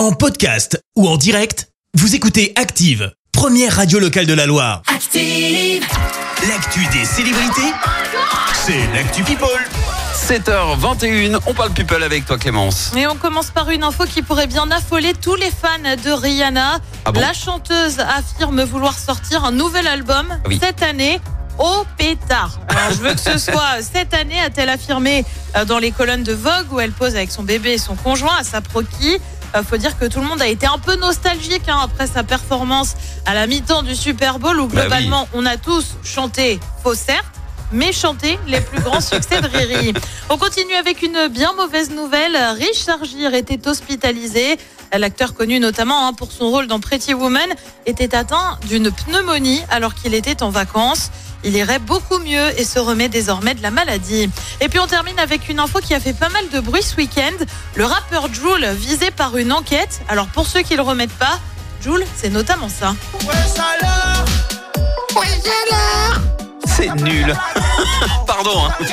En podcast ou en direct, vous écoutez Active, première radio locale de la Loire. Active. L'actu des célébrités, c'est l'actu People. 7h21, on parle people avec toi Clémence. Et on commence par une info qui pourrait bien affoler tous les fans de Rihanna. Ah bon la chanteuse affirme vouloir sortir un nouvel album Oui. cette année au pétard. Alors, je veux que ce soit cette année, a-t-elle affirmé euh, dans les colonnes de Vogue où elle pose avec son bébé et son conjoint à sa proqui. Euh, faut dire que tout le monde a été un peu nostalgique hein, après sa performance à la mi-temps du Super Bowl où Bah oui. globalement on a tous chanté, faux certes, mais chanté les plus grands succès de Riri. On continue avec une bien mauvaise nouvelle. Richard Gere était hospitalisé. L'acteur connu notamment hein, pour son rôle dans Pretty Woman était atteint d'une pneumonie alors qu'il était en vacances. Il irait beaucoup mieux et se remet désormais de la maladie. Et puis on termine avec une info qui a fait pas mal de bruit ce week-end. Le rappeur Joule visé par une enquête. Alors pour ceux qui le remettent pas, Joule, c'est notamment ça. C'est nul. Pardon. Hein.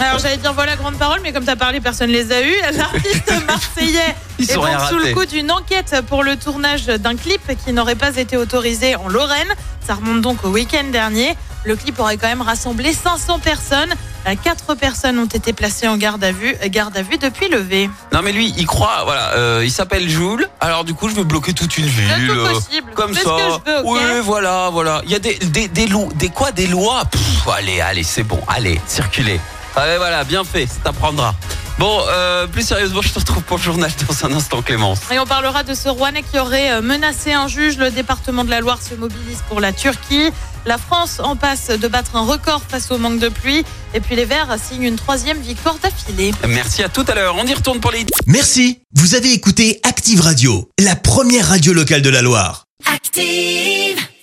Alors j'allais dire voilà grande parole, mais comme tu as parlé, personne les a eus. L'artiste marseillais Ils est donc sous le coup d'une enquête pour le tournage d'un clip qui n'aurait pas été autorisé en Lorraine. Ça remonte donc au week-end dernier. Le clip aurait quand même rassemblé 500 personnes. Euh, Quatre personnes ont été placées en garde à vue, euh, garde à vue depuis levé. Non mais lui, il croit, voilà, euh, il s'appelle Joule. Alors du coup, je veux bloquer toute une ville. tout euh, possible. Comme Fais ça. que je veux, Oui, voilà, voilà. Il y a des des des, lois, des quoi, des lois? Pff, allez, allez, c'est bon. Allez, circulez. Allez, voilà, bien fait. Ça t'apprendra. Bon, euh, plus sérieusement, je te retrouve pour le journal dans un instant, Clémence. Et on parlera de ce Rouennais qui aurait euh, menacé un juge. Le département de la Loire se mobilise pour la Turquie. La France en passe de battre un record face au manque de pluie. Et puis les Verts signent une troisième victoire d'affilée. Merci à tout à l'heure. On y retourne pour les Merci, vous avez écouté Active Radio, la première radio locale de la Loire. Active.